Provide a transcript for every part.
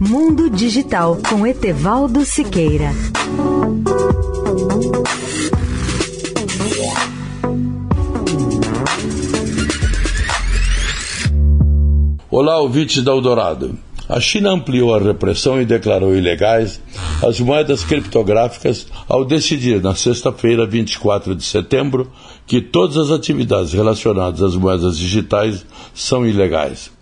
Mundo Digital com Etevaldo Siqueira. Olá, ouvintes da Eldorado. A China ampliou a repressão e declarou ilegais as moedas criptográficas ao decidir, na sexta-feira, 24 de setembro, que todas as atividades relacionadas às moedas digitais são ilegais.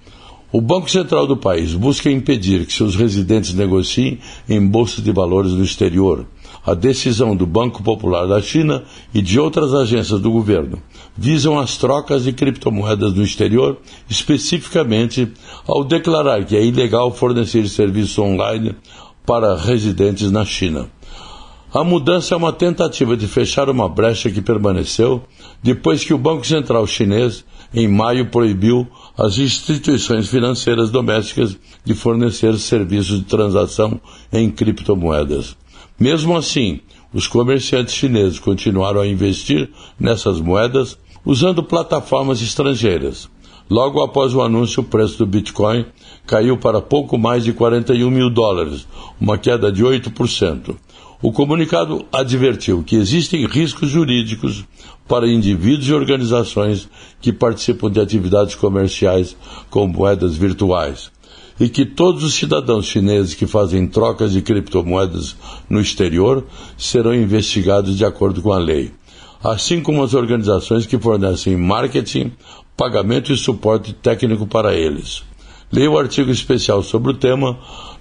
O Banco Central do país busca impedir que seus residentes negociem em bolsas de valores no exterior. A decisão do Banco Popular da China e de outras agências do governo visam as trocas de criptomoedas no exterior, especificamente ao declarar que é ilegal fornecer serviços online para residentes na China. A mudança é uma tentativa de fechar uma brecha que permaneceu depois que o Banco Central Chinês, em maio, proibiu as instituições financeiras domésticas de fornecer serviços de transação em criptomoedas. Mesmo assim, os comerciantes chineses continuaram a investir nessas moedas usando plataformas estrangeiras. Logo após o anúncio, o preço do Bitcoin caiu para pouco mais de 41 mil dólares, uma queda de 8%. O comunicado advertiu que existem riscos jurídicos para indivíduos e organizações que participam de atividades comerciais com moedas virtuais e que todos os cidadãos chineses que fazem trocas de criptomoedas no exterior serão investigados de acordo com a lei, assim como as organizações que fornecem marketing, pagamento e suporte técnico para eles. Leia o artigo especial sobre o tema